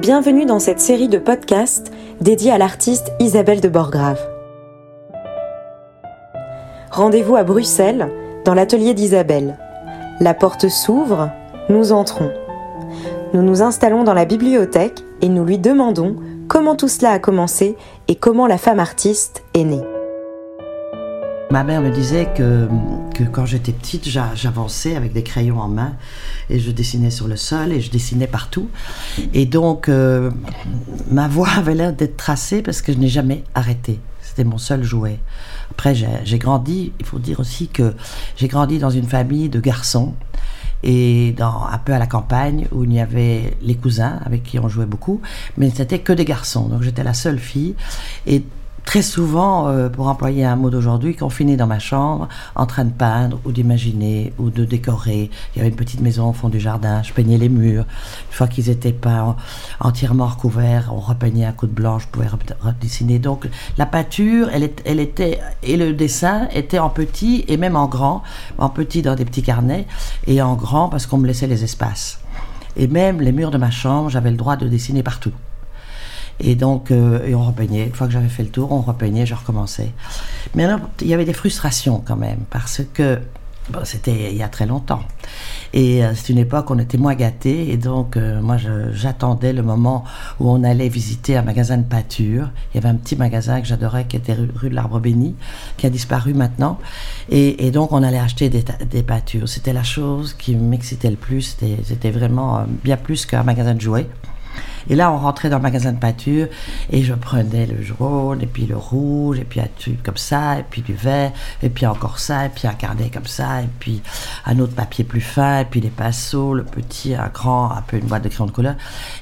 Bienvenue dans cette série de podcasts dédiée à l'artiste Isabelle de Borgrave. Rendez-vous à Bruxelles, dans l'atelier d'Isabelle. La porte s'ouvre, nous entrons. Nous nous installons dans la bibliothèque et nous lui demandons comment tout cela a commencé et comment la femme artiste est née. Ma mère me disait que, quand j'étais petite, j'avançais avec des crayons en main et je dessinais sur le sol et je dessinais partout. Et donc, euh, ma voix avait l'air d'être tracée parce que je n'ai jamais arrêté. C'était mon seul jouet. Après, j'ai grandi, il faut dire aussi que j'ai grandi dans une famille de garçons et dans, un peu à la campagne où il y avait les cousins avec qui on jouait beaucoup, mais c'était que des garçons. Donc j'étais la seule fille. Et très souvent, euh, pour employer un mot d'aujourd'hui, qu'on finit dans ma chambre en train de peindre ou d'imaginer ou de décorer. Il y avait une petite maison au fond du jardin, je peignais les murs. Une fois qu'ils étaient pas entièrement recouverts, on repeignait un coup de blanc, je pouvais redessiner. Donc la peinture, elle, elle était, et le dessin était en petit et même en grand, en petit dans des petits carnets et en grand parce qu'on me laissait les espaces. Et même les murs de ma chambre, j'avais le droit de dessiner partout. Et donc, euh, on repeignait. Une fois que j'avais fait le tour, on repeignait, je recommençais. Mais alors, il y avait des frustrations quand même, parce que c'était il y a très longtemps. Et euh, c'est une époque où on était moins gâtés. Et donc, euh, moi, j'attendais le moment où on allait visiter un magasin de peinture. Il y avait un petit magasin que j'adorais qui était rue, de l'Arbre Béni, qui a disparu maintenant. Et, donc, on allait acheter des, des. C'était la chose qui m'excitait le plus. C'était vraiment bien plus qu'un magasin de jouets. Et là, on rentrait dans le magasin de peinture et je prenais le jaune, et puis le rouge, et puis un tube comme ça, et puis du vert, et puis encore ça, et puis un carnet comme ça, et puis un autre papier plus fin, et puis les pinceaux, le petit, un grand, un peu une boîte de crayon de couleur.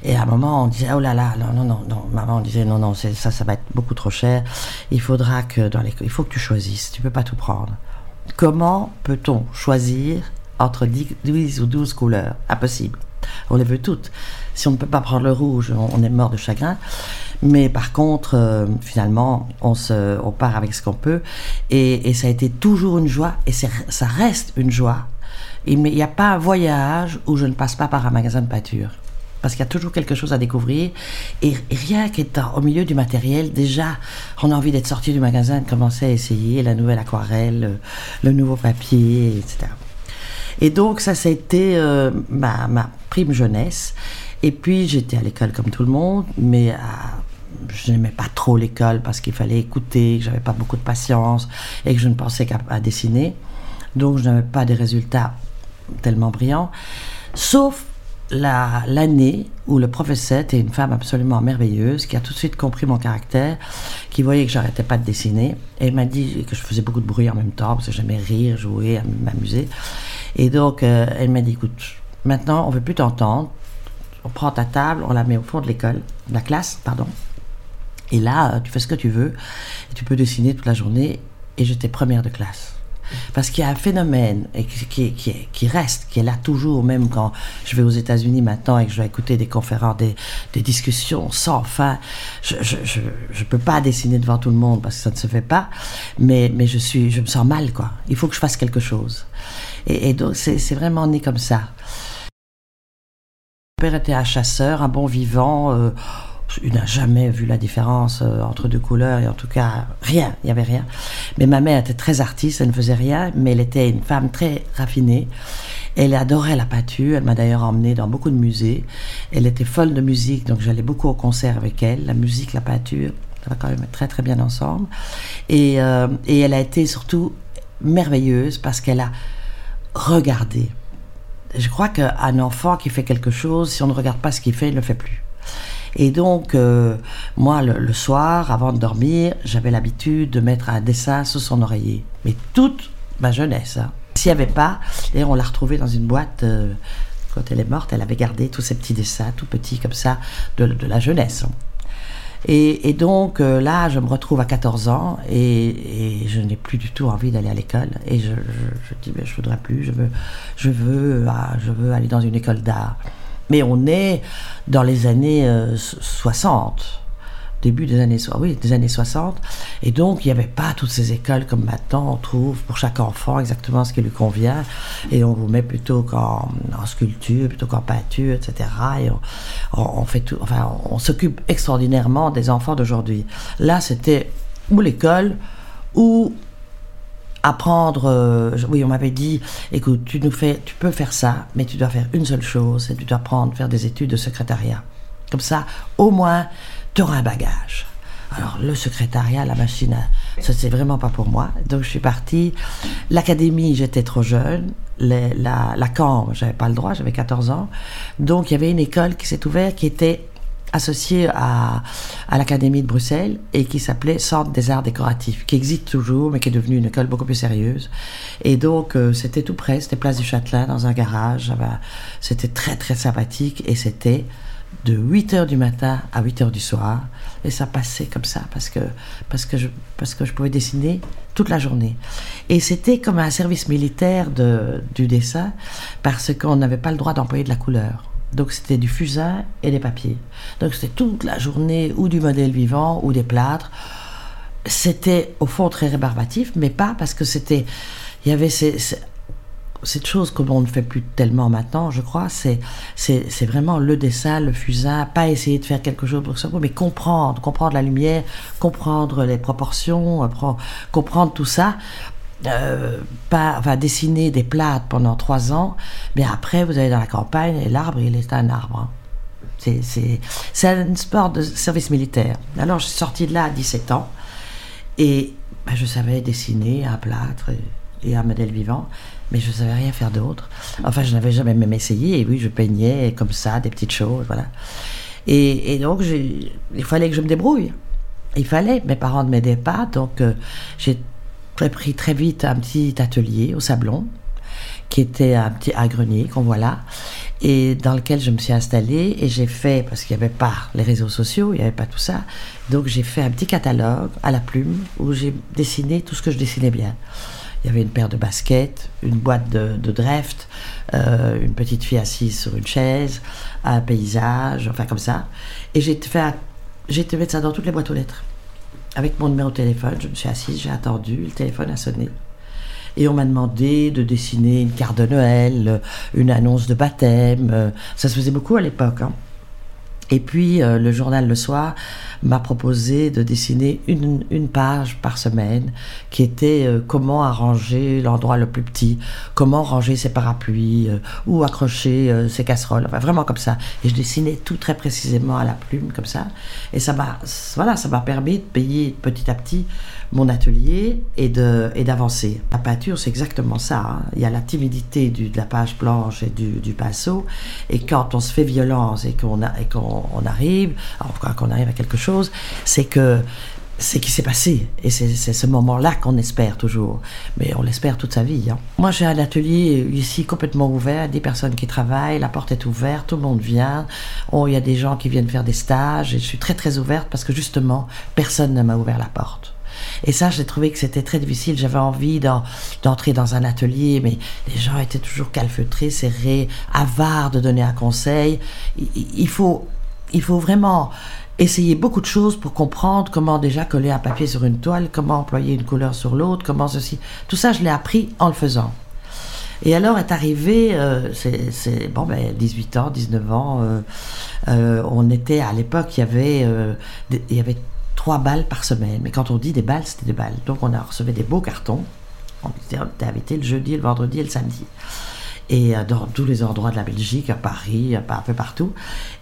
Et à un moment, on disait, oh là là, non, non, non, non. maman disait, non, non, ça, ça va être beaucoup trop cher. Il faudra que dans les, il faut que tu choisisses, tu peux pas tout prendre. Comment peut-on choisir entre 10 ou 12 couleurs? Impossible. On les veut toutes. Si on ne peut pas prendre le rouge, on, est mort de chagrin. Mais par contre, euh, finalement, on, se, on part avec ce qu'on peut. Et, ça a été toujours une joie. Et ça reste une joie. Il n'y a pas un voyage où je ne passe pas par un magasin de peinture. Parce qu'il y a toujours quelque chose à découvrir. Et, rien qu'étant au milieu du matériel, déjà, on a envie d'être sorti du magasin, de commencer à essayer la nouvelle aquarelle, le nouveau papier, etc. Et donc ça, ça a été euh, ma, prime jeunesse. Et puis j'étais à l'école comme tout le monde, mais euh, je n'aimais pas trop l'école parce qu'il fallait écouter, que j'avais pas beaucoup de patience et que je ne pensais qu'à dessiner. Donc je n'avais pas des résultats tellement brillants. Sauf l'année où le professeur était une femme absolument merveilleuse, qui a tout de suite compris mon caractère, qui voyait que j'arrêtais pas de dessiner, et m'a dit que je faisais beaucoup de bruit en même temps, parce que j'aimais rire, jouer, m'amuser. Et donc, euh, elle m'a dit, écoute, maintenant, on veut plus t'entendre. On prend ta table, on la met au fond de l'école, de la classe, pardon. Et là, euh, tu fais ce que tu veux. Et tu peux dessiner toute la journée. Et j'étais première de classe. Parce qu'il y a un phénomène qui, reste, qui est là toujours, même quand je vais aux États-Unis maintenant et que je vais écouter des conférences, des, discussions sans fin. Je ne peux pas dessiner devant tout le monde parce que ça ne se fait pas, mais, je, suis, je me sens mal, quoi. Il faut que je fasse quelque chose. Et, donc, c'est vraiment né comme ça. Père était un chasseur, un bon vivant. Euh, il n'a jamais vu la différence euh, entre deux couleurs, et en tout cas, rien, il n'y avait rien. Mais ma mère était très artiste, elle ne faisait rien, mais elle était une femme très raffinée. Elle adorait la peinture, elle m'a d'ailleurs emmenée dans beaucoup de musées. Elle était folle de musique, donc j'allais beaucoup au concert avec elle. La musique, la peinture, ça va quand même très très bien ensemble. Et, euh, et elle a été surtout merveilleuse parce qu'elle a regardez. Je crois qu'un enfant qui fait quelque chose, si on ne regarde pas ce qu'il fait, il ne le fait plus. Et donc, euh, moi, le, soir, avant de dormir, j'avais l'habitude de mettre un dessin sous son oreiller. Mais toute ma jeunesse. Hein. S'il n'y avait pas, et on l'a retrouvée dans une boîte, euh, quand elle est morte, elle avait gardé tous ces petits dessins, tout petits comme ça, de, de la jeunesse. Et, donc euh, là, je me retrouve à 14 ans et, je n'ai plus du tout envie d'aller à l'école. Et je, je, dis, mais je voudrais plus, je veux, je veux, ah, je veux aller dans une école d'art. Mais on est dans les années 60. Début des années, oui, des années 60. Et donc, il n'y avait pas toutes ces écoles comme maintenant on trouve pour chaque enfant exactement ce qui lui convient. Et on vous met plutôt qu'en en sculpture, plutôt qu'en peinture, etc. Et on, fait tout, enfin, on s'occupe extraordinairement des enfants d'aujourd'hui. Là, c'était ou l'école, ou apprendre. Euh, oui, on m'avait dit, écoute, tu nous fais, tu peux faire ça, mais tu dois faire une seule chose, c'est tu dois apprendre, faire des études de secrétariat. Comme ça, au moins, tu un bagage. Alors, le secrétariat, la machine, ça, c'est vraiment pas pour moi. Donc, je suis partie. L'académie, j'étais trop jeune. la, la camp, j'avais pas le droit, j'avais 14 ans. Donc, il y avait une école qui s'est ouverte qui était associée à, à l'Académie de Bruxelles et qui s'appelait Centre des Arts Décoratifs, qui existe toujours, mais qui est devenue une école beaucoup plus sérieuse. Et donc, euh, c'était tout près, c'était place du Châtelain, dans un garage. C'était très, très sympathique et c'était de 8 h du matin à 8 h du soir. Et ça passait comme ça parce que, parce que, je, parce que je pouvais dessiner toute la journée. Et c'était comme un service militaire de, du dessin parce qu'on n'avait pas le droit d'employer de la couleur. Donc c'était du fusain et des papiers. Donc c'était toute la journée ou du modèle vivant ou des plâtres. C'était au fond très rébarbatif, mais pas parce que c'était... Il y avait ces, cette chose que l'on ne fait plus tellement maintenant, je crois, c'est, vraiment le dessin, le fusain, pas essayer de faire quelque chose pour ça, mais comprendre, comprendre la lumière, comprendre les proportions, euh, comprendre tout ça. Euh, pas, va dessiner des plates pendant trois ans, mais après vous allez dans la campagne et l'arbre il est un arbre. C'est, un sport de service militaire. Alors je suis sortie de là à 17 ans et ben, je savais dessiner un plâtre et, un modèle vivant, mais je ne savais rien faire d'autre. Enfin, je n'avais jamais même essayé, et oui, je peignais comme ça, des petites choses, voilà. Et, donc, il fallait que je me débrouille. Il fallait, mes parents ne m'aidaient pas, donc euh, j'ai pris très vite un petit atelier au Sablon, qui était un petit grenier qu'on voit là, et dans lequel je me suis installée et j'ai fait, parce qu'il n'y avait pas les réseaux sociaux, il n'y avait pas tout ça, donc j'ai fait un petit catalogue à la plume où j'ai dessiné tout ce que je dessinais bien. Il y avait une paire de baskets, une boîte de, de Dreft, euh, une petite fille assise sur une chaise, un paysage, enfin comme ça. Et j'ai j'ai mettre ça dans toutes les boîtes aux lettres. Avec mon numéro de téléphone, je me suis assise, j'ai attendu, le téléphone a sonné. Et on m'a demandé de dessiner une carte de Noël, une annonce de baptême. Euh, ça se faisait beaucoup à l'époque. Hein. Et puis euh, le journal le soir m'a proposé de dessiner une, une, page par semaine qui était euh, comment arranger l'endroit le plus petit, comment ranger ses parapluies euh, ou accrocher ses casseroles, enfin vraiment comme ça. Et je dessinais tout très précisément à la plume comme ça. Et ça m'a voilà, ça m'a permis de payer petit à petit mon atelier et d'avancer. La peinture, c'est exactement ça. Hein. Il y a la timidité de la page blanche et du, pinceau. Et quand on se fait violence et qu'on a et qu'on on arrive, qu'on arrive à quelque chose, c'est que c'est qui s'est passé. Et c'est ce moment-là qu'on espère toujours. Mais on l'espère toute sa vie. Hein. Moi, j'ai un atelier ici complètement ouvert, des personnes qui travaillent, la porte est ouverte, tout le monde vient. Oh, il y a des gens qui viennent faire des stages. Et je suis très, très ouverte parce que justement, personne ne m'a ouvert la porte. Et ça, j'ai trouvé que c'était très difficile. J'avais envie d'entrer dans un atelier, mais les gens étaient toujours calfeutrés, serrés, avares de donner un conseil. Il faut il faut vraiment essayer beaucoup de choses pour comprendre comment déjà coller un papier sur une toile, comment employer une couleur sur l'autre, comment ceci. Tout ça, je l'ai appris en le faisant. Et alors est arrivé, euh, c'est bon, ben, 18 ans, 19 ans, euh, euh, on était à l'époque, il y avait, il y avait trois balles par semaine. Mais quand on dit des balles, c'était des balles. Donc on a recevait des beaux cartons. On était invité le jeudi, le vendredi et le samedi et euh, dans tous les endroits de la Belgique, à Paris, un peu partout.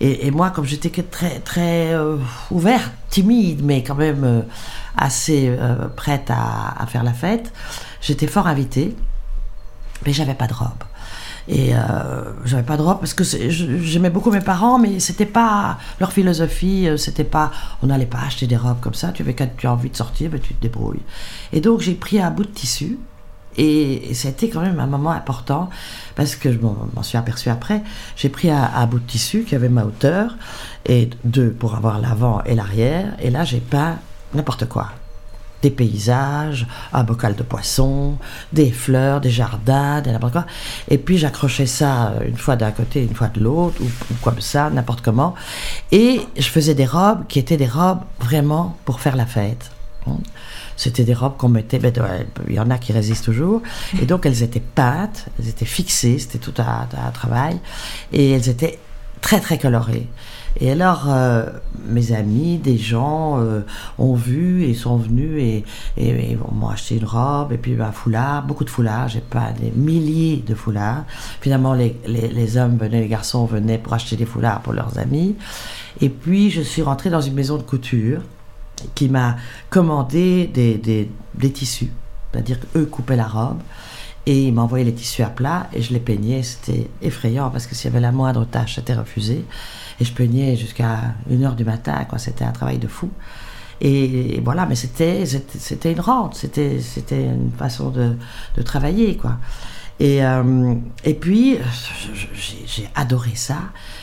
Et, moi, comme j'étais très, très euh, ouverte, timide, mais quand même euh, assez prête à, faire la fête, j'étais fort invitée, mais j'avais pas de robe. Et j'avais pas de robe parce que j'aimais beaucoup mes parents, mais c'était pas leur philosophie, c'était pas on n'allait pas acheter des robes comme ça. Tu avais quand tu as envie de sortir, ben, tu te débrouilles. Et donc j'ai pris un bout de tissu et c'était quand même un moment important parce que je m'en suis aperçu après. J'ai pris un, bout de tissu qui avait ma hauteur et deux pour avoir l'avant et l'arrière. Et là, j'ai peint n'importe quoi. Des paysages, un bocal de poisson, des fleurs, des jardins, des n'importe quoi. Et puis j'accrochais ça une fois d'un côté, une fois de l'autre, ou, comme ça, n'importe comment. Et je faisais des robes qui étaient des robes vraiment pour faire la fête. Hein. C'était des robes qu'on mettait, ben, il y en a qui résistent toujours, et donc elles étaient peintes, elles étaient fixées, c'était tout un, un travail, et elles étaient très très colorées. Et alors, euh, mes amis, des gens euh, ont vu et sont venus et, et, m'ont acheté une robe et puis un foulard, beaucoup de foulards. J'ai pas des milliers de foulards. Finalement, les, les, les, hommes venaient, les garçons venaient pour acheter des foulards pour leurs amis. Et puis, je suis rentrée dans une maison de couture qui m'a commandé des, des, des tissus. C'est-à-dire qu'eux coupaient la robe et ils m'envoyaient les tissus à plat et je les peignais. C'était effrayant parce que s'il y avait la moindre tâche, c'était refusé. Et je peignais jusqu'à 1h du matin. C'était un travail de fou. Et, voilà, mais c'était, une rente, c'était, c'était une façon de, de travailler, quoi. Et, euh, et puis, j'ai adoré ça.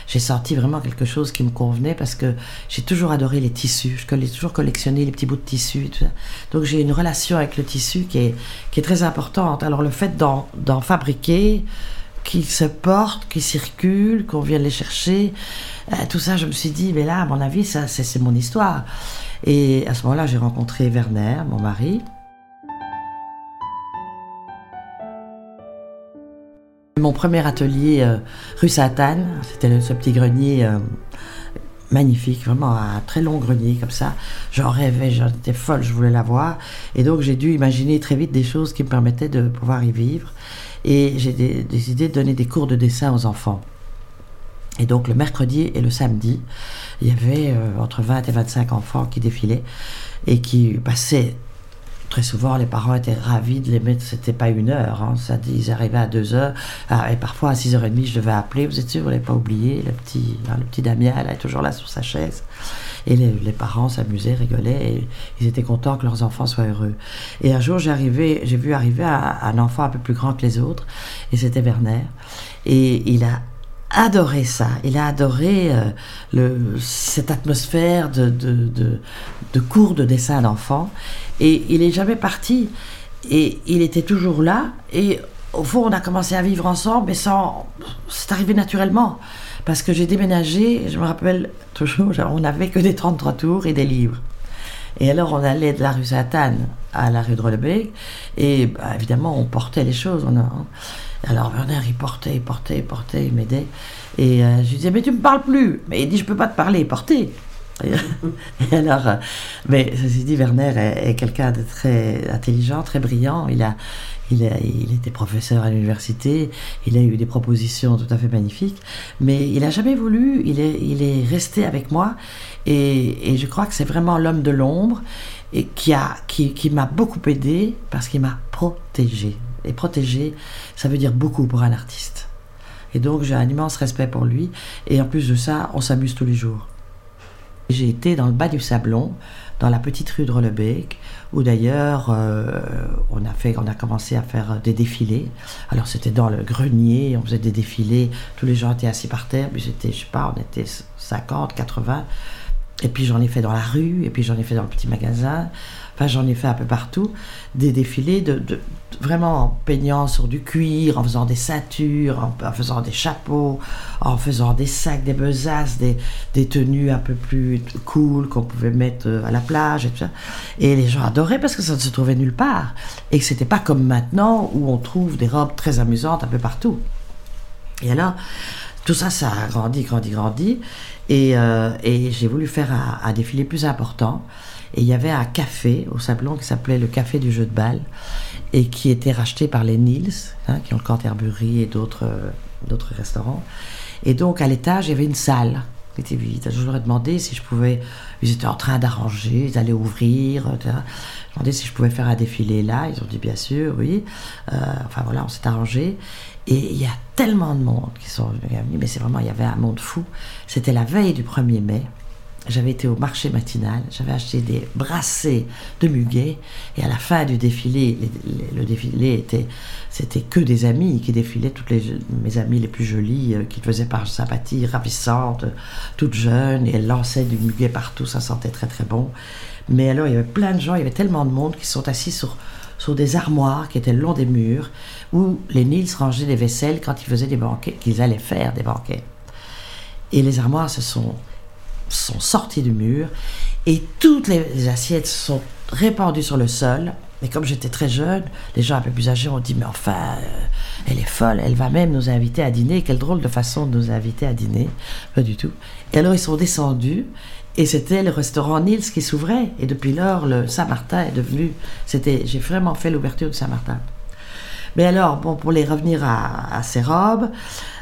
J'ai senti vraiment quelque chose qui me convenait parce que j'ai toujours adoré les tissus. Je j'ai toujours collectionné les petits bouts de tissu. Tout ça. Donc j'ai une relation avec le tissu qui est, qui est très importante. Alors le fait d'en fabriquer, qu'ils se portent, qu'ils circulent, qu'on vienne les chercher. Euh, tout ça, je me suis dit, mais là, à mon avis, ça, c'est mon histoire. Et à ce moment-là, j'ai rencontré Werner, mon mari. Mon premier atelier euh, rue Satane, c'était ce petit grenier euh, magnifique, vraiment un très long grenier comme ça. J'en rêvais, j'étais folle, je voulais l'avoir. Et donc j'ai dû imaginer très vite des choses qui me permettaient de pouvoir y vivre et j'ai décidé de donner des cours de dessin aux enfants. Et donc le mercredi et le samedi, il y avait euh, entre 20 et 25 enfants qui défilaient et qui passaient très souvent, les parents étaient ravis de les mettre. C'était pas une heure, hein, ça, ils arrivaient à deux heures. Ah, et parfois à 6h30, je devais appeler. Vous êtes sûr, vous l'avez pas oublié Le petit, hein, le petit Damien, il est toujours là sur sa chaise. Et les, parents s'amusaient, rigolaient. Ils étaient contents que leurs enfants soient heureux. Et un jour, j'ai vu arriver un, enfant un peu plus grand que les autres. Et c'était Werner. Et il a adoré ça. Il a adoré euh, le, cette atmosphère de, de, de cours de dessin d'enfants. Et il n'est jamais parti. Et il était toujours là. Et au fond, on a commencé à vivre ensemble, mais sans. C'est arrivé naturellement. Parce que j'ai déménagé, je me rappelle toujours, on n'avait que des 33 tours et des livres. Et alors, on allait de la rue Sainte-Anne à la rue de et bah, évidemment, on portait les choses. A, alors, Werner, il portait, il portait, il portait, il m'aidait. Et euh, je lui disais, mais tu me parles plus. Mais il dit, je peux pas te parler, porter. Et alors, euh, mais ceci dit, Werner est, quelqu'un de très intelligent, très brillant. Il a, il, a, il était professeur à l'université. Il a eu des propositions tout à fait magnifiques. Mais il n'a jamais voulu. Il est, il est resté avec moi. Et, je crois que c'est vraiment l'homme de l'ombre et qui a, qui, qui m'a beaucoup aidé parce qu'il m'a protégé. Et protéger, ça veut dire beaucoup pour un artiste. Et donc j'ai un immense respect pour lui. Et en plus de ça, on s'amuse tous les jours. J'ai été dans le bas du Sablon, dans la petite rue de Rollebec, où d'ailleurs euh, on, a on a commencé à faire des défilés. Alors c'était dans le grenier, on faisait des défilés, tous les gens étaient assis par terre, puis j'étais, je sais pas, on était 50, 80. Et puis j'en ai fait dans la rue, et puis j'en ai fait dans le petit magasin. Enfin, j'en ai fait un peu partout, des défilés de, vraiment en peignant sur du cuir, en faisant des ceintures, en, faisant des chapeaux, en faisant des sacs, des besaces, des, des tenues un peu plus cool qu'on pouvait mettre euh, à la plage et tout ça. Et les gens adoraient parce que ça ne se trouvait nulle part. Et que c'était pas comme maintenant où on trouve des robes très amusantes un peu partout. Et alors, tout ça, ça a grandi, grandi, grandi. Et, euh, et j'ai voulu faire un, défilé plus important. Et il y avait un café au Sablon qui s'appelait le Café du Jeu de Balle et qui était racheté par les Nils, hein, qui ont le Canterbury et d'autres euh, d'autres restaurants. Et donc à l'étage, il y avait une salle était. Je leur ai demandé si je pouvais. Ils étaient en train d'arranger, ils allaient ouvrir. Etc. Je demandé si je pouvais faire un défilé là. Ils ont dit bien sûr, oui. Euh, enfin voilà, on s'est arrangé. Et il y a tellement de monde qui sont venus, mais c'est vraiment, il y avait un monde fou. C'était la veille du 1er mai. J'avais été au marché matinal, j'avais acheté des brassées de muguet, et à la fin du défilé, le défilé était, c'était que des amis qui défilaient, toutes les, mes amies les plus jolies, euh, qui faisaient par sympathie, ravissantes, toutes jeunes, et elles lançaient du muguet partout, ça sentait très très bon. Mais alors, il y avait plein de gens, il y avait tellement de monde qui sont assis sur, des armoires qui étaient le long des murs, où les Nils rangeaient des vaisselles quand ils faisaient des banquets, qu'ils allaient faire des banquets. Et les armoires se sont sont sortis du mur et toutes les, assiettes sont répandues sur le sol. Et comme j'étais très jeune, les gens un peu plus âgés ont dit Mais enfin, euh, elle est folle, elle va même nous inviter à dîner. Quelle drôle de façon de nous inviter à dîner. Pas du tout. Et alors ils sont descendus et c'était le restaurant Nils qui s'ouvrait. Et depuis lors, le Saint-Martin est devenu. C'était, j'ai vraiment fait l'ouverture de Saint-Martin. Mais alors, bon, pour les revenir à, à ces robes,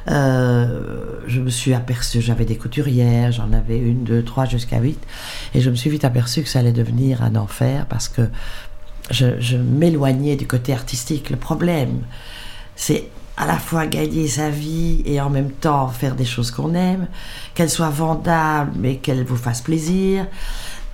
euh, je me suis aperçu, j'avais des couturières, j'en avais une, deux, trois, jusqu'à huit, et je me suis vite aperçu que ça allait devenir un enfer parce que je, je m'éloignais du côté artistique. Le problème, c'est à la fois gagner sa vie et en même temps faire des choses qu'on aime, qu'elles soient vendables mais qu'elles vous fassent plaisir.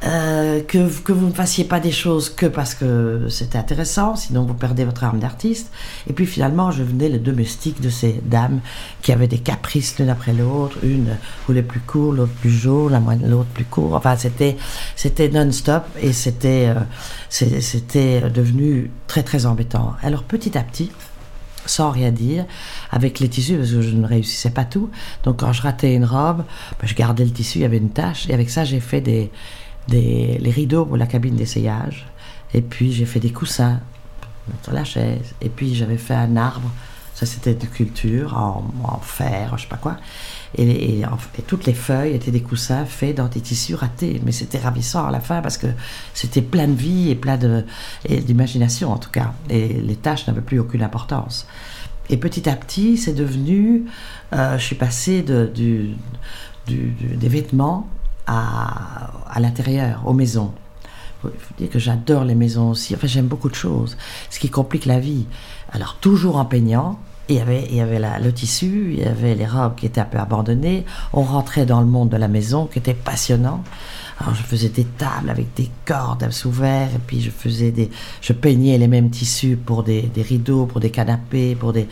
Euh, que, vous ne fassiez pas des choses que parce que c'était intéressant, sinon vous perdez votre âme d'artiste. Et puis finalement, je venais le domestique de ces dames qui avaient des caprices l'une après l'autre, une voulait plus court, l'autre plus jaune, l'autre plus court. Enfin, c'était c'était non-stop et c'était euh, c'était devenu très très embêtant. Alors petit à petit, sans rien dire, avec les tissus, parce que je ne réussissais pas tout. Donc quand je ratais une robe, ben, je gardais le tissu, il y avait une tache, et avec ça j'ai fait des des, les rideaux pour la cabine d'essayage. Et puis j'ai fait des coussins mettre la chaise. Et puis j'avais fait un arbre. Ça c'était de culture en, fer, je sais pas quoi. Et, toutes les feuilles étaient des coussins faits dans des tissus ratés. Mais c'était ravissant à la fin parce que c'était plein de vie et plein d'imagination en tout cas. Et les tâches n'avaient plus aucune importance. Et petit à petit, c'est devenu, euh, je suis passé de, du, des vêtements à, à l'intérieur, aux maisons. Il faut dire que j'adore les maisons aussi. Enfin, j'aime beaucoup de choses. Ce qui complique la vie. Alors, toujours en peignant. Il y avait, il y avait le tissu, il y avait les robes qui étaient un peu abandonnées. On rentrait dans le monde de la maison qui était passionnant. Alors, je faisais des tables avec des cordes sous verre, et puis je faisais des, je peignais les mêmes tissus pour des, des rideaux, pour des canapés, pour des,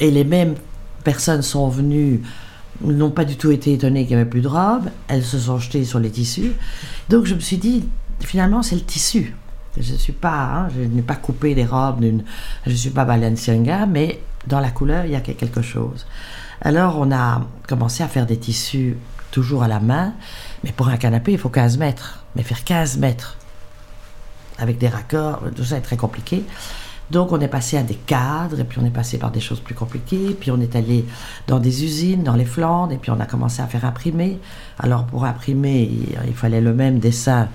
et les mêmes personnes sont venues n'ont pas du tout été étonnées qu'il n'y avait plus de robes. Elles se sont jetées sur les tissus. Donc je me suis dit, finalement, c'est le tissu. Je ne suis pas, hein, je n'ai pas coupé des robes, je ne suis pas Balenciaga, mais dans la couleur, il y a quelque chose. Alors on a commencé à faire des tissus toujours à la main, mais pour un canapé, il faut 15 mètres. Mais faire 15 mètres avec des raccords, tout ça est très compliqué. Donc on est passé à des cadres, et puis on est passé par des choses plus compliquées, puis on est allé dans des usines, dans les Flandres, et puis on a commencé à faire imprimer. Alors pour imprimer, il, fallait le même dessin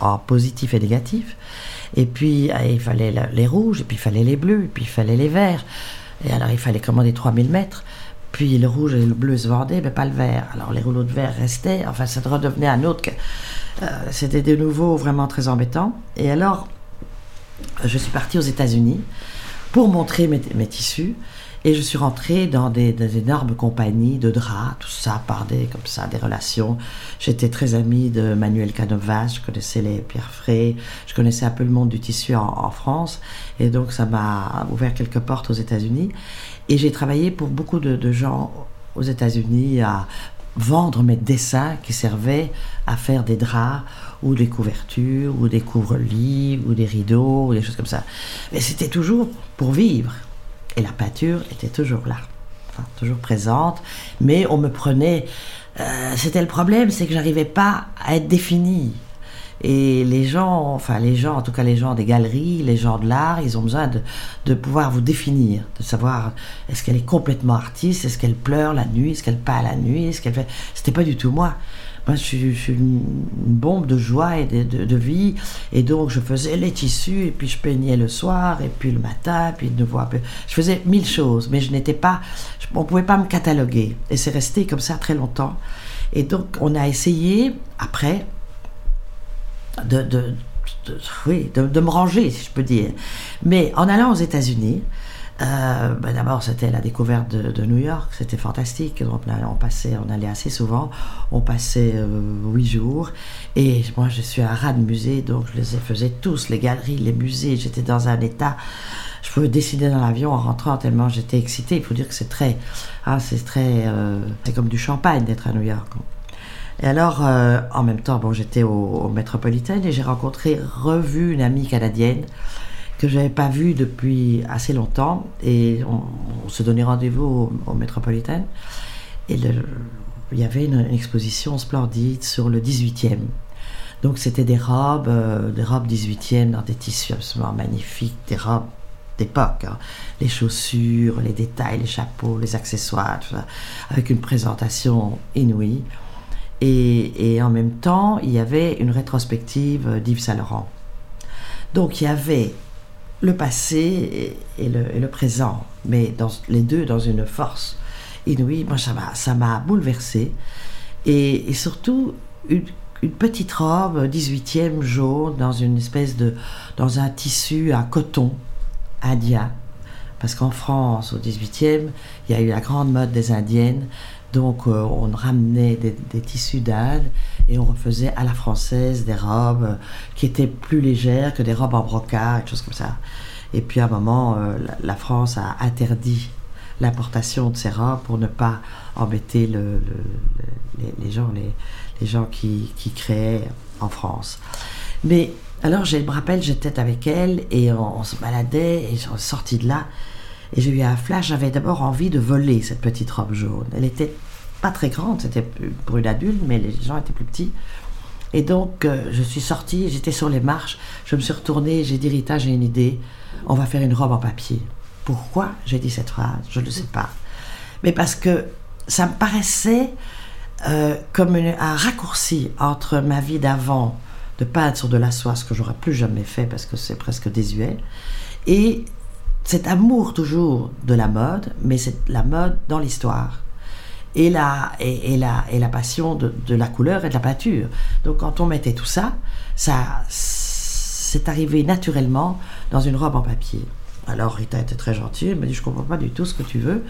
en positif et négatif. Et puis ah, il fallait les rouges, et puis il fallait les bleus, et puis il fallait les verts. Et alors il fallait commander 3000 mètres. Puis le rouge et le bleu se vendaient, mais pas le vert. Alors les rouleaux de verre restaient. Enfin, ça redevenait un autre. Euh, c'était de nouveau vraiment très embêtant. Et alors, je suis partie aux États-Unis pour montrer mes, tissus. Et je suis rentrée dans des, énormes compagnies de draps, tout ça par des, comme ça, des relations. J'étais très amie de Manuel Canovas, je connaissais les Pierre Frey, je connaissais un peu le monde du tissu en, France. Et donc ça m'a ouvert quelques portes aux États-Unis. Et j'ai travaillé pour beaucoup de, de gens aux États-Unis à vendre mes dessins qui servaient à faire des draps ou des couvertures, ou des couvre-lits, ou des rideaux, ou des choses comme ça. Mais c'était toujours pour vivre. Et la peinture était toujours là, toujours présente. Mais on me prenait. Euh, c'était le problème, c'est que j'arrivais pas à être définie. Et les gens, enfin les gens, en tout cas les gens des galeries, les gens de l'art, ils ont besoin de, de pouvoir vous définir, de savoir est-ce qu'elle est complètement artiste, est-ce qu'elle pleure la nuit, est-ce qu'elle peint la nuit, est-ce qu'elle fait. C'était pas du tout moi. Moi, je suis, une bombe de joie et de, vie. Et donc, je faisais les tissus, et puis je peignais le soir, et puis le matin, puis de voir. Je faisais mille choses, mais je n'étais pas. on ne pouvait pas me cataloguer. Et c'est resté comme ça très longtemps. Et donc, on a essayé, après, de, de, oui, de, me ranger, si je peux dire. Mais en allant aux États-Unis, Euh, ben D'abord, c'était la découverte de, New York, c'était fantastique. On, passait, on allait assez souvent, on passait euh, huit jours. Et moi, je suis un rat de musée, donc je les faisais tous, les galeries, les musées. J'étais dans un état. Je pouvais dessiner dans l'avion en rentrant tellement j'étais excitée. Il faut dire que c'est très. Ah, c'est très. Euh, c'est comme du champagne d'être à New York. Et alors, en même temps, bon, j'étais au, au Metropolitan et j'ai rencontré, revu une amie canadienne que je pas vu depuis assez longtemps. Et on, se donnait rendez-vous au, Metropolitan. Et il y avait une, exposition splendide sur le 18e. Donc c'était des robes, euh, des robes 18e dans des tissus absolument magnifiques, des robes d'époque. Hein. Les chaussures, les détails, les chapeaux, les accessoires, avec une présentation inouïe. Et, et, en même temps, il y avait une rétrospective d'Yves Saint Laurent. Donc il y avait le passé et, le, présent, mais dans, les deux dans une force inouïe. Moi, ça m'a bouleversé. Et, et surtout, une, petite robe 18e jaune dans une espèce de. dans un tissu à coton indien. Parce qu'en France, au 18e, il y a eu la grande mode des indiennes. Donc, euh, on ramenait des, tissus d'Inde et on refaisait à la française des robes qui étaient plus légères que des robes en brocart, et choses comme ça. Et puis à un moment, euh, la, France a interdit l'importation de ces robes pour ne pas embêter le, les, gens, les, gens qui, créaient en France. Mais alors, je me rappelle, j'étais avec elle et on, se baladait et je suis sortie de là et j'ai eu un flash. J'avais d'abord envie de voler cette petite robe jaune. Elle était pas très grande, c'était pour une adulte, mais les gens étaient plus petits. Et donc, euh, je suis sortie, j'étais sur les marches, je me suis retournée, j'ai dit Rita, j'ai une idée, on va faire une robe en papier. Pourquoi j'ai dit cette phrase Je ne sais pas. Mais parce que ça me paraissait euh, comme un raccourci entre ma vie d'avant de peindre sur de la soie, ce que j'aurais plus jamais fait parce que c'est presque désuet, et cet amour toujours de la mode, mais c'est la mode dans l'histoire et la, et, la, et la passion de, la couleur et de la peinture. Donc quand on mettait tout ça, ça c'est arrivé naturellement dans une robe en papier. Alors Rita était très gentille, elle me dit je comprends pas du tout ce que tu veux,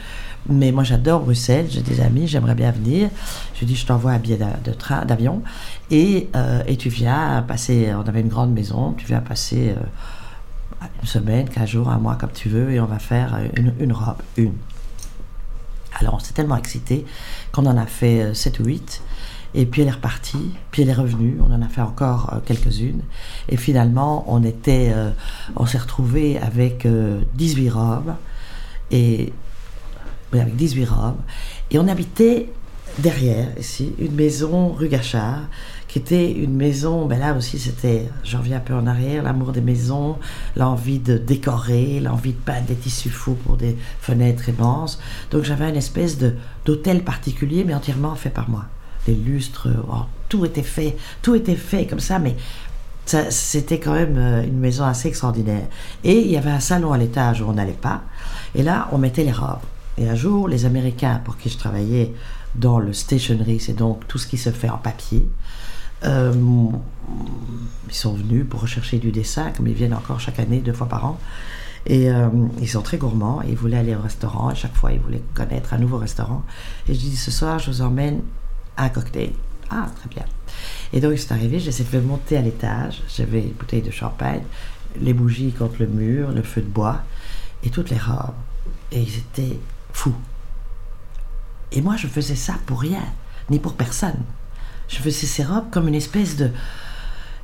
mais moi j'adore Bruxelles, j'ai des amis, j'aimerais bien venir. Je dis je t'envoie un billet de train, d'avion et, euh, et tu viens passer. On avait une grande maison, tu viens passer euh, une semaine, quinze jours, un mois comme tu veux et on va faire une, une robe, une. Alors on s'est tellement excité qu'on en a fait 7 euh, ou 8. Et puis elle est repartie, puis elle est revenue, on en a fait encore euh, quelques-unes. Et finalement, on était, euh, on s'est retrouvé avec 18 robes, et avec 18 robes, et on habitait derrière ici une maison rue Gachard qui était une maison, ben là aussi c'était, je reviens un peu en arrière, l'amour des maisons, l'envie de décorer, l'envie de peindre des tissus fous pour des fenêtres immenses. Donc j'avais une espèce de, d'hôtel particulier, mais entièrement fait par moi. Les lustres, oh, tout était fait, tout était fait comme ça, mais c'était quand même euh, une maison assez extraordinaire. Et il y avait un salon à l'étage où on n'allait pas, et là on mettait les robes. Et un jour, les Américains pour qui je travaillais dans le stationery, c'est donc tout ce qui se fait en papier, euh, ils sont venus pour rechercher du dessin, comme ils viennent encore chaque année, deux fois par an. Et euh, ils sont très gourmands, ils voulaient aller au restaurant, à chaque fois ils voulaient connaître un nouveau restaurant. Et je dis, ce soir, je vous emmène à un cocktail. Ah, très bien. Et donc, c'est arrivé, j'ai fait monter à l'étage, j'avais une bouteille de champagne, les bougies contre le mur, le feu de bois, et toutes les robes. Et ils étaient fous. Et moi, je faisais ça pour rien, ni pour personne je faisais ces robes comme une espèce de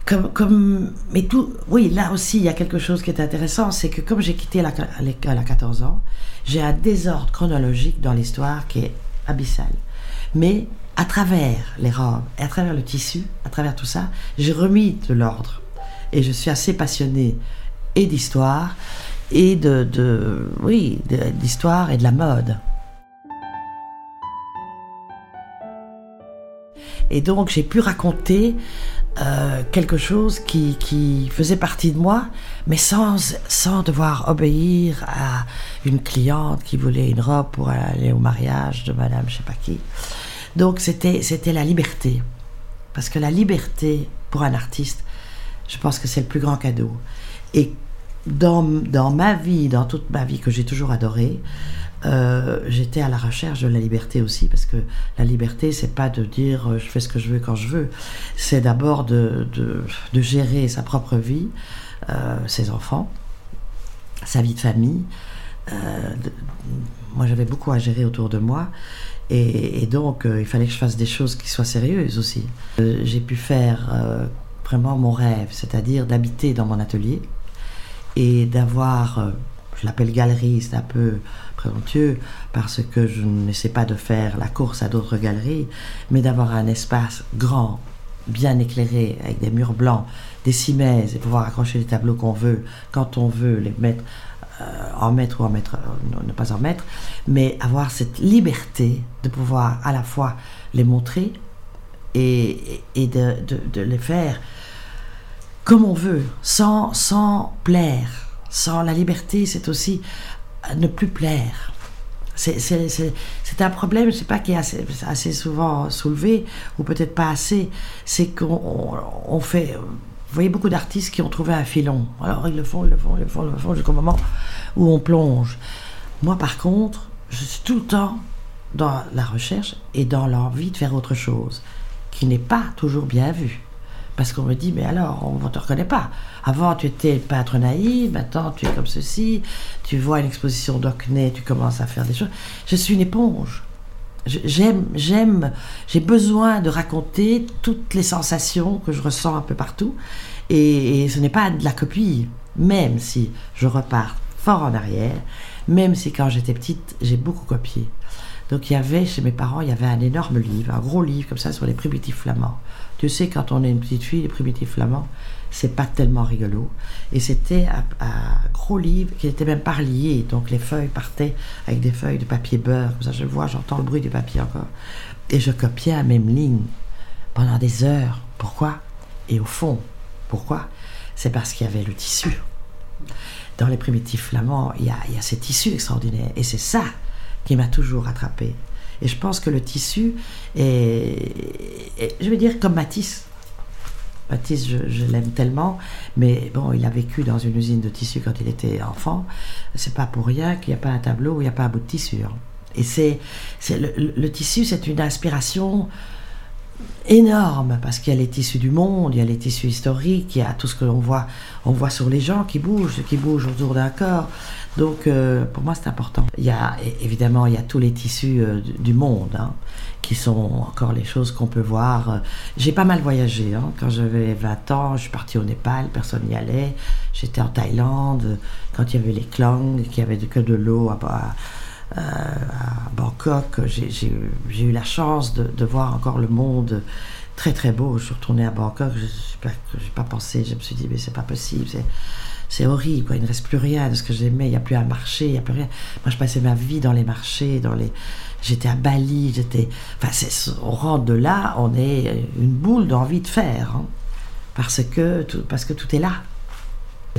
comme, comme, mais tout, oui, là aussi, il y a quelque chose qui est intéressant, c'est que comme j'ai quitté l'école à 14 ans, j'ai un désordre chronologique dans l'histoire qui est abyssal. Mais à travers les robes, et à travers le tissu, à travers tout ça, j'ai remis de l'ordre. Et je suis assez passionnée et d'histoire, et de, de oui, d'histoire et de la mode. Et donc j'ai pu raconter euh, quelque chose qui, qui, faisait partie de moi, mais sans, sans devoir obéir à une cliente qui voulait une robe pour aller au mariage de madame je sais pas qui. Donc c'était, la liberté. Parce que la liberté, pour un artiste, je pense que c'est le plus grand cadeau. Et dans, dans, ma vie, dans toute ma vie que j'ai toujours adorée, euh, j'étais à la recherche de la liberté aussi, parce que la liberté, c'est pas de dire euh, je fais ce que je veux quand je veux, c'est d'abord de, gérer sa propre vie, euh, ses enfants, sa vie de famille. Moi, j'avais beaucoup à gérer autour de moi, et, et donc il fallait que je fasse des choses qui soient sérieuses aussi. j'ai pu faire vraiment mon rêve, c'est-à-dire d'habiter dans mon atelier et d'avoir, je l'appelle galerie, c'est un peu présomptueux parce que je n'essaie pas de faire la course à d'autres galeries, mais d'avoir un espace grand, bien éclairé, avec des murs blancs, des cimaises, et pouvoir accrocher les tableaux qu'on veut, quand on veut, les mettre euh, en mettre ou en mettre, euh, ne pas en mettre, mais avoir cette liberté de pouvoir à la fois les montrer et, de, de, les faire comme on veut, sans, sans plaire. Sans la liberté, c'est aussi ne plus plaire. C'est un problème, je sais pas, qui est assez, souvent soulevé, ou peut-être pas assez. C'est qu'on on fait. Vous voyez beaucoup d'artistes qui ont trouvé un filon. Alors ils le font, ils le font, ils le font, ils le font, jusqu'au moment où on plonge. Moi, par contre, je suis tout le temps dans la recherche et dans l'envie de faire autre chose, qui n'est pas toujours bien vue. Parce qu'on me dit, mais alors, on ne te reconnaît pas. Avant, tu étais peintre naïf, maintenant, tu es comme ceci. Tu vois une exposition d'Ockney, tu commences à faire des choses. Je suis une éponge. J'aime, j'aime, j'ai besoin de raconter toutes les sensations que je ressens un peu partout. Et ce n'est pas de la copie, même si je repars fort en arrière, même si quand j'étais petite, j'ai beaucoup copié. Donc il y avait, chez mes parents, il y avait un énorme livre, un gros livre comme ça sur les primitifs flamands. Tu sais, quand on est une petite fille, les primitifs flamands, c'est pas tellement rigolo. Et c'était un, gros livre qui n'était même pas relié, donc les feuilles partaient avec des feuilles de papier beurre, comme ça je vois, j'entends le bruit du papier encore. Et je copiais la même ligne pendant des heures. Pourquoi? Et au fond, pourquoi? C'est parce qu'il y avait le tissu. Dans les primitifs flamands, il y a, il y a ces tissus extraordinaires. Et c'est ça qui m'a toujours attrapé. Et je pense que le tissu est, je veux dire, comme Matisse. Matisse, je, l'aime tellement, mais bon, il a vécu dans une usine de tissu quand il était enfant. C'est pas pour rien qu'il n'y a pas un tableau où il n'y a pas un bout de tissu. Hein. Et c'est, le, le, tissu, c'est une inspiration énorme parce qu'il y a les tissus du monde, il y a les tissus historiques, il y a tout ce que l'on voit, on voit sur les gens qui bougent, qui bougent autour d'un corps. Donc euh, pour moi c'est important. Il y a évidemment il y a tous les tissus euh, du monde hein, qui sont encore les choses qu'on peut voir. J'ai pas mal voyagé. Hein. Quand j'avais 20 ans, je suis partie au Népal, personne n'y allait. J'étais en Thaïlande quand il y avait les Klang, qu'il y avait que de l'eau à, à, à, Bangkok. J'ai eu la chance de, voir encore le monde très très beau. Je suis retournée à Bangkok, je n'ai pas, pensé, je me suis dit mais c'est pas possible c'est horrible, il ne reste plus rien de ce que j'aimais, il n'y a plus un marché, il n'y a plus rien. Moi, je passais ma vie dans les marchés, dans les... j'étais à Bali, j'étais... Enfin, on rentre de là, on est une boule d'envie de faire, hein. parce, que parce que tout est là.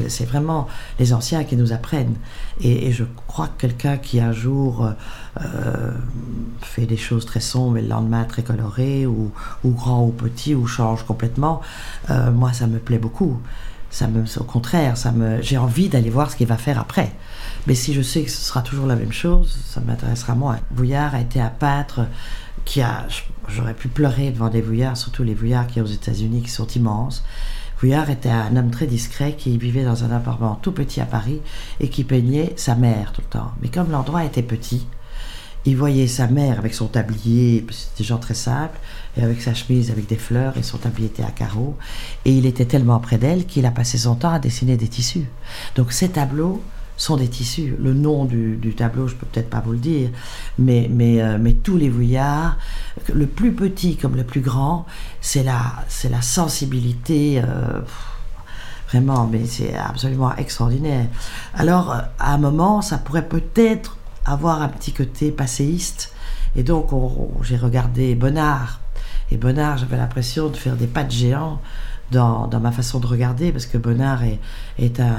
C'est vraiment les anciens qui nous apprennent. Et, je crois que quelqu'un qui un jour euh, fait des choses très sombres et le lendemain très colorées, ou, grand ou petit, ou change complètement, euh, moi ça me plaît beaucoup ça me, au contraire, ça me, j'ai envie d'aller voir ce qu'il va faire après. Mais si je sais que ce sera toujours la même chose, ça m'intéressera moins. Vouillard a été un peintre qui a, j'aurais pu pleurer devant des Vouillards, surtout les Vouillards qui aux États-Unis, qui sont immenses. Vouillard était un homme très discret qui vivait dans un appartement tout petit à Paris et qui peignait sa mère tout le temps. Mais comme l'endroit était petit, il voyait sa mère avec son tablier, c'était gens très simples, et avec sa chemise avec des fleurs, et son tablier était à carreaux. Et il était tellement près d'elle qu'il a passé son temps à dessiner des tissus. Donc ces tableaux sont des tissus. Le nom du, tableau, je peux peut-être pas vous le dire, mais, mais, euh, mais tous les vouillards, le plus petit comme le plus grand, c'est la, c'est la sensibilité. Euh, vraiment, mais c'est absolument extraordinaire. Alors, à un moment, ça pourrait peut-être avoir un petit côté passéiste. Et donc, j'ai regardé Bonnard. Et Bonnard, j'avais l'impression de faire des pas de géant dans, dans, ma façon de regarder, parce que Bonnard est, est un,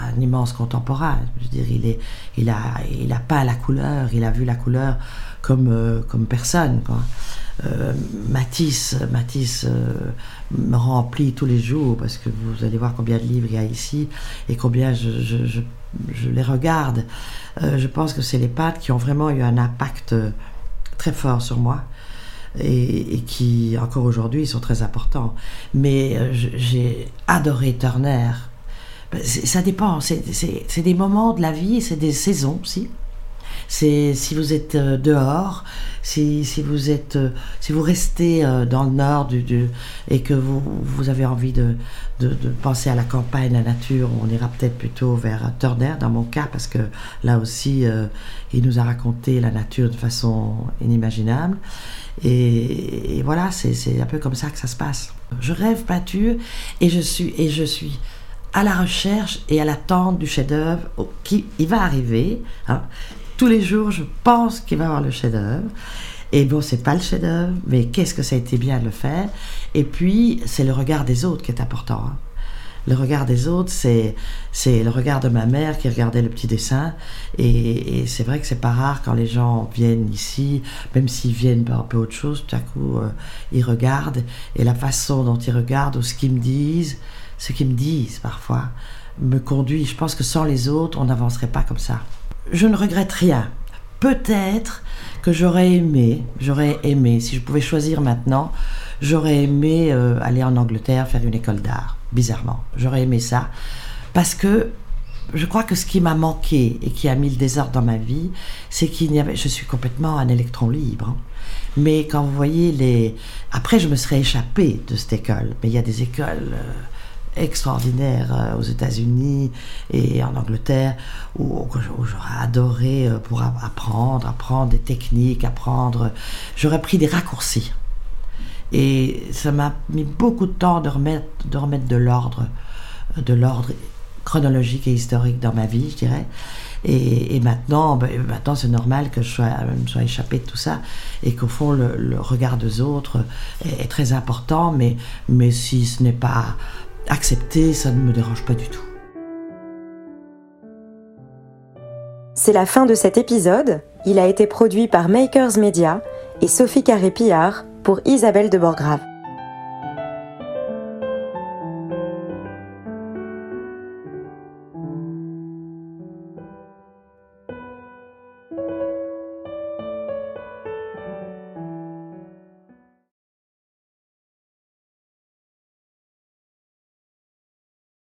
un, immense contemporain. Je veux dire, il, est, il, a, il a pas la couleur, il a vu la couleur comme, comme personne. Quoi. Matisse, Matisse me remplit tous les jours parce que vous allez voir combien de livres il y a ici et combien je, les regarde. je pense que c'est les pâtes qui ont vraiment eu un impact très fort sur moi et, qui, encore aujourd'hui, sont très importants. Mais euh, j'ai adoré Turner. Ça dépend, c'est des moments de la vie, c'est des saisons aussi. C'est si vous êtes euh, dehors, si, si, vous êtes, euh, si vous restez dans le nord du, et que vous, vous avez envie de, de, penser à la campagne, la nature, on ira peut-être plutôt vers Turner dans mon cas parce que là aussi, il nous a raconté la nature de façon inimaginable. Et, voilà, c'est un peu comme ça que ça se passe. Je rêve peinture et je suis, et je suis à la recherche et à l'attente du chef-d'œuvre qui il va arriver. Hein. Tous les jours, je pense qu'il va avoir le chef-d'œuvre. Et bon, c'est pas le chef-d'œuvre, mais qu'est-ce que ça a été bien de le faire? Et puis, c'est le regard des autres qui est important. Hein le regard des autres, c'est, c'est le regard de ma mère qui regardait le petit dessin. Et, c'est vrai que c'est pas rare quand les gens viennent ici, même s'ils viennent par un peu autre chose, tout à coup, euh, ils regardent. Et la façon dont ils regardent ou ce qu'ils me disent, ce qu'ils me disent parfois, me conduit. Je pense que sans les autres, on n'avancerait pas comme ça. Je ne regrette rien. Peut-être que j'aurais aimé, j'aurais aimé, si je pouvais choisir maintenant, j'aurais aimé euh, aller en Angleterre faire une école d'art bizarrement. J'aurais aimé ça. Parce que je crois que ce qui m'a manqué et qui a mis le désordre dans ma vie, c'est qu'il n'y avait. Je suis complètement un électron libre. Hein. Mais quand vous voyez les. Après, je me serais échappée de cette école. Mais il y a des écoles. Euh, extraordinaires euh, aux États-Unis et en Angleterre où, j'aurais adoré euh, pour apprendre, apprendre des techniques, apprendre. J'aurais pris des raccourcis. Et ça m'a mis beaucoup de temps de remettre de, remettre de l'ordre, de l'ordre chronologique et historique dans ma vie, je dirais. Et, maintenant, ben, maintenant c'est normal que je sois, me sois échappé de tout ça et qu'au fond, le, regard des autres est, très important, mais, mais si ce n'est pas accepté, ça ne me dérange pas du tout. C'est la fin de cet épisode. Il a été produit par Makers Media et Sophie Carré-Pillard pour Isabelle de Borgrave.